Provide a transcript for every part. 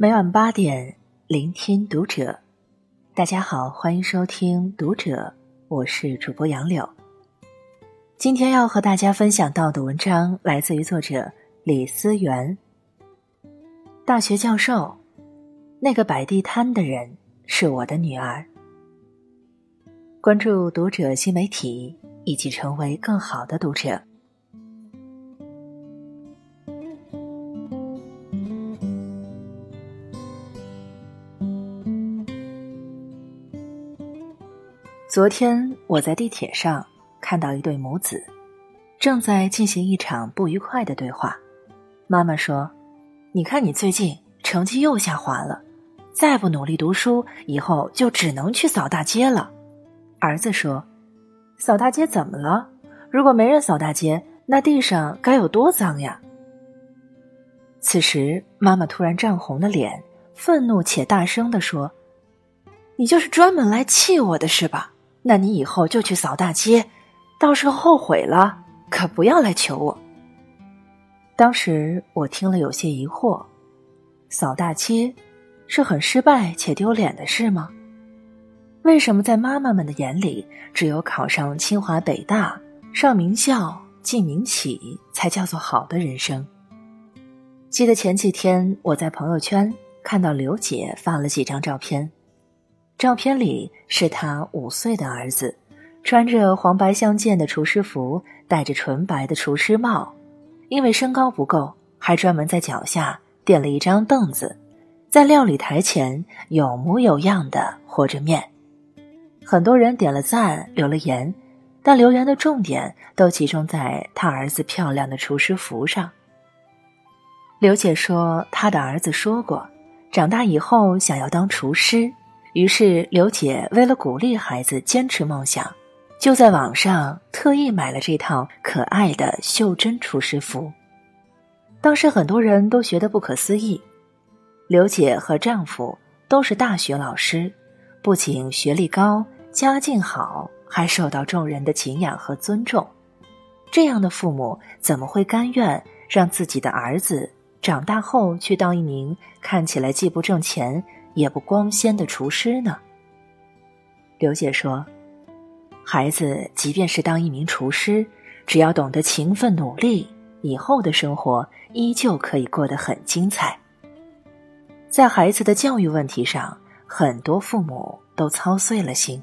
每晚八点，聆听读者。大家好，欢迎收听《读者》，我是主播杨柳。今天要和大家分享到的文章来自于作者李思源。大学教授，那个摆地摊的人是我的女儿。关注《读者》新媒体，一起成为更好的读者。昨天我在地铁上看到一对母子，正在进行一场不愉快的对话。妈妈说：“你看你最近成绩又下滑了，再不努力读书，以后就只能去扫大街了。”儿子说：“扫大街怎么了？如果没人扫大街，那地上该有多脏呀！”此时，妈妈突然涨红了脸，愤怒且大声地说：“你就是专门来气我的是吧？”那你以后就去扫大街，到时候后悔了可不要来求我。当时我听了有些疑惑，扫大街是很失败且丢脸的事吗？为什么在妈妈们的眼里，只有考上清华北大、上名校、进民企才叫做好的人生？记得前几天我在朋友圈看到刘姐发了几张照片。照片里是他五岁的儿子，穿着黄白相间的厨师服，戴着纯白的厨师帽。因为身高不够，还专门在脚下垫了一张凳子，在料理台前有模有样的和着面。很多人点了赞，留了言，但留言的重点都集中在他儿子漂亮的厨师服上。刘姐说，她的儿子说过，长大以后想要当厨师。于是，刘姐为了鼓励孩子坚持梦想，就在网上特意买了这套可爱的袖珍厨师服。当时很多人都觉得不可思议。刘姐和丈夫都是大学老师，不仅学历高、家境好，还受到众人的敬仰和尊重。这样的父母怎么会甘愿让自己的儿子长大后去当一名看起来既不挣钱？也不光鲜的厨师呢。刘姐说：“孩子即便是当一名厨师，只要懂得勤奋努力，以后的生活依旧可以过得很精彩。”在孩子的教育问题上，很多父母都操碎了心，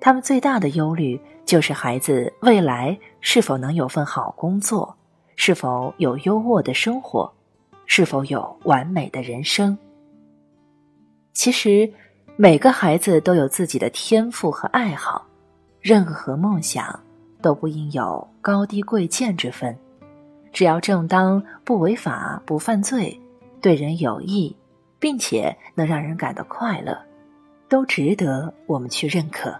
他们最大的忧虑就是孩子未来是否能有份好工作，是否有优渥的生活，是否有完美的人生。其实，每个孩子都有自己的天赋和爱好，任何梦想都不应有高低贵贱之分，只要正当、不违法、不犯罪、对人有益，并且能让人感到快乐，都值得我们去认可。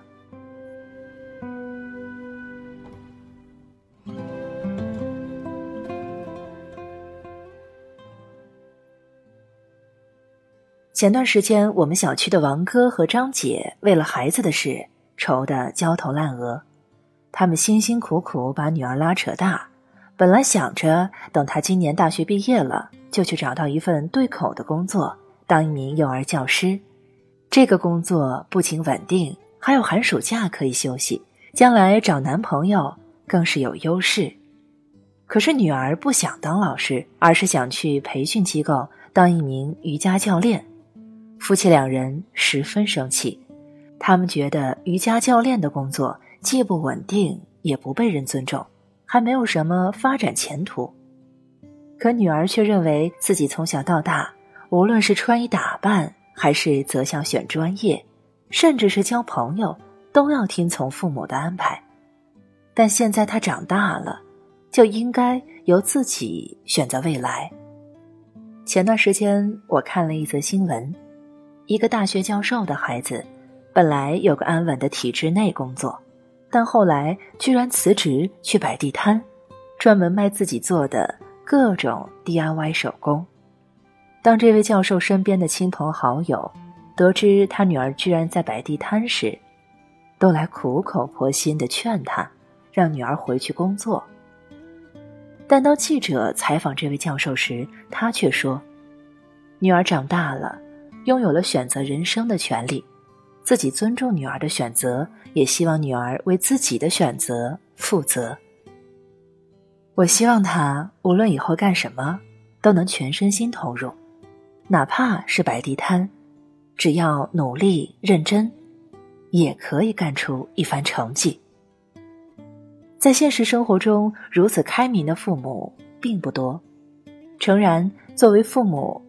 前段时间，我们小区的王哥和张姐为了孩子的事愁得焦头烂额。他们辛辛苦苦把女儿拉扯大，本来想着等她今年大学毕业了，就去找到一份对口的工作，当一名幼儿教师。这个工作不仅稳定，还有寒暑假可以休息，将来找男朋友更是有优势。可是女儿不想当老师，而是想去培训机构当一名瑜伽教练。夫妻两人十分生气，他们觉得瑜伽教练的工作既不稳定，也不被人尊重，还没有什么发展前途。可女儿却认为自己从小到大，无论是穿衣打扮，还是择校选专业，甚至是交朋友，都要听从父母的安排。但现在她长大了，就应该由自己选择未来。前段时间，我看了一则新闻。一个大学教授的孩子，本来有个安稳的体制内工作，但后来居然辞职去摆地摊，专门卖自己做的各种 DIY 手工。当这位教授身边的亲朋好友得知他女儿居然在摆地摊时，都来苦口婆心的劝他，让女儿回去工作。但当记者采访这位教授时，他却说：“女儿长大了，拥有了选择人生的权利，自己尊重女儿的选择，也希望女儿为自己的选择负责。我希望她无论以后干什么，都能全身心投入，哪怕是摆地摊，只要努力认真，也可以干出一番成绩。在现实生活中，如此开明的父母并不多。诚然，作为父母，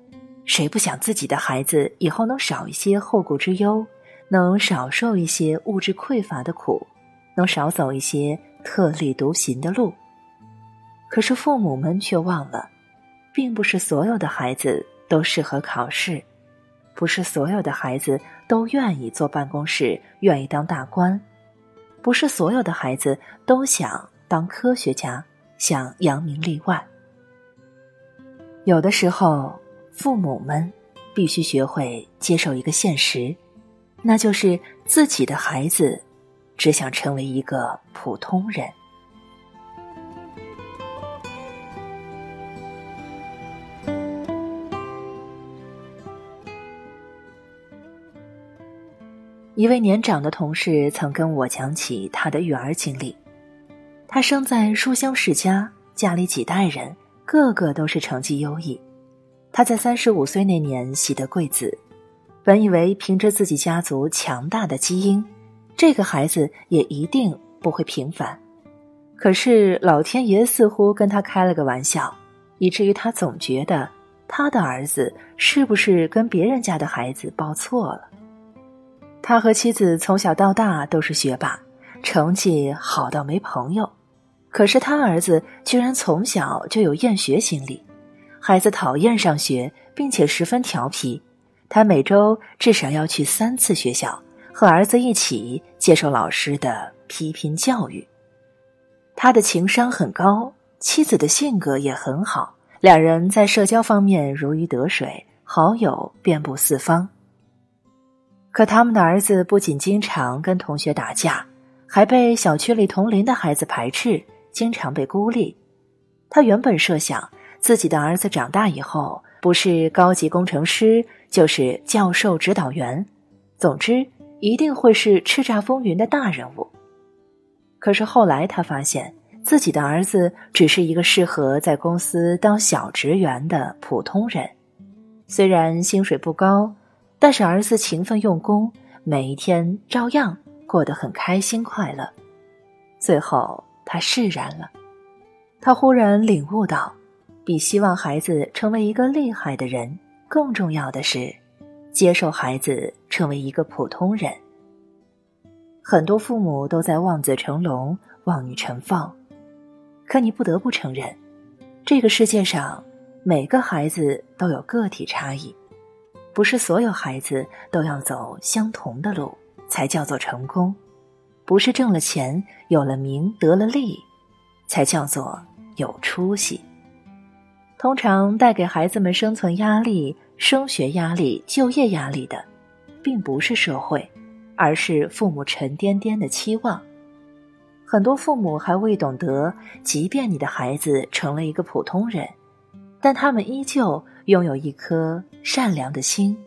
谁不想自己的孩子以后能少一些后顾之忧，能少受一些物质匮乏的苦，能少走一些特立独行的路？可是父母们却忘了，并不是所有的孩子都适合考试，不是所有的孩子都愿意坐办公室，愿意当大官。不是所有的孩子都想当科学家，想扬名立万。有的时候，父母们必须学会接受一个现实，那就是自己的孩子只想成为一个普通人。一位年长的同事曾跟我讲起他的育儿经历。他生在书香世家，家里几代人个个都是成绩优异。他在三十五岁那年喜得贵子，本以为凭着自己家族强大的基因，这个孩子也一定不会平凡。可是老天爷似乎跟他开了个玩笑，以至于他总觉得他的儿子是不是跟别人家的孩子报错了。他和妻子从小到大都是学霸，成绩好到没朋友。可是他儿子居然从小就有厌学心理，孩子讨厌上学，并且十分调皮。他每周至少要去三次学校，和儿子一起接受老师的批评教育。他的情商很高，妻子的性格也很好，两人在社交方面如鱼得水，好友遍布四方。可他们的儿子不仅经常跟同学打架，还被小区里同龄的孩子排斥，经常被孤立。他原本设想自己的儿子长大以后，不是高级工程师，就是教授、指导员，总之一定会是叱咤风云的大人物。可是后来他发现自己的儿子只是一个适合在公司当小职员的普通人，虽然薪水不高。但是儿子勤奋用功，每一天照样过得很开心快乐。最后他释然了，他忽然领悟到，比希望孩子成为一个厉害的人更重要的是，接受孩子成为一个普通人。很多父母都在望子成龙、望女成凤，可你不得不承认，这个世界上每个孩子都有个体差异。不是所有孩子都要走相同的路才叫做成功，不是挣了钱、有了名、得了利，才叫做有出息。通常带给孩子们生存压力、升学压力、就业压力的，并不是社会，而是父母沉甸甸的期望。很多父母还未懂得，即便你的孩子成了一个普通人。但他们依旧拥有一颗善良的心，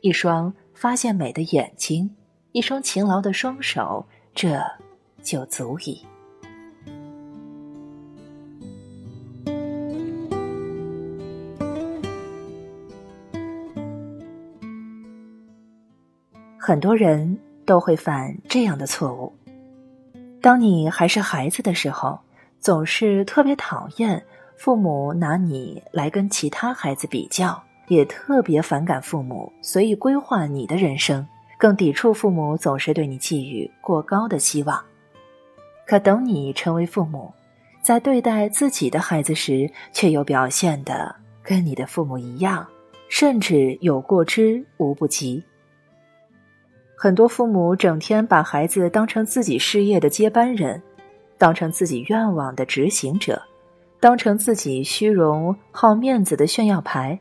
一双发现美的眼睛，一双勤劳的双手，这就足矣。很多人都会犯这样的错误：当你还是孩子的时候，总是特别讨厌。父母拿你来跟其他孩子比较，也特别反感父母随意规划你的人生，更抵触父母总是对你寄予过高的希望。可等你成为父母，在对待自己的孩子时，却又表现的跟你的父母一样，甚至有过之无不及。很多父母整天把孩子当成自己事业的接班人，当成自己愿望的执行者。当成自己虚荣好面子的炫耀牌。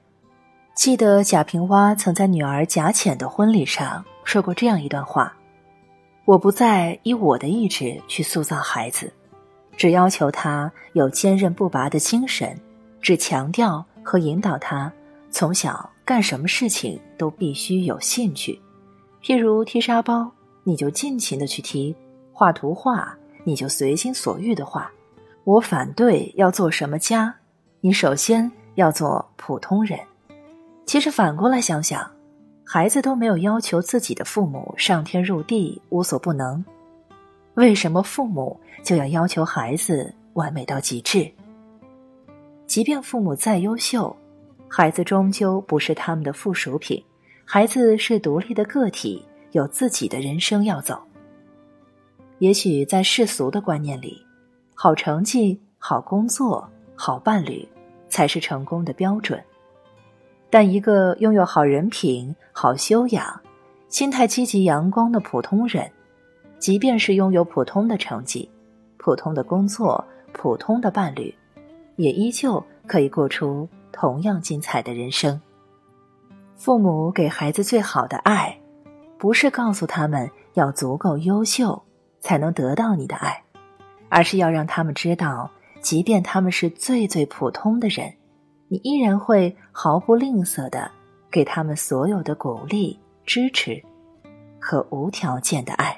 记得贾平凹曾在女儿贾浅的婚礼上说过这样一段话：“我不再以我的意志去塑造孩子，只要求他有坚韧不拔的精神，只强调和引导他从小干什么事情都必须有兴趣，譬如踢沙包，你就尽情的去踢；画图画，你就随心所欲的画。我反对要做什么家，你首先要做普通人。其实反过来想想，孩子都没有要求自己的父母上天入地无所不能，为什么父母就要要求孩子完美到极致？即便父母再优秀，孩子终究不是他们的附属品。孩子是独立的个体，有自己的人生要走。也许在世俗的观念里，好成绩、好工作、好伴侣，才是成功的标准。但一个拥有好人品、好修养、心态积极阳光的普通人，即便是拥有普通的成绩、普通的工作、普通的伴侣。也依旧可以过出同样精彩的人生。父母给孩子最好的爱，不是告诉他们要足够优秀才能得到你的爱，而是要让他们知道，即便他们是最最普通的人，你依然会毫不吝啬的给他们所有的鼓励、支持和无条件的爱。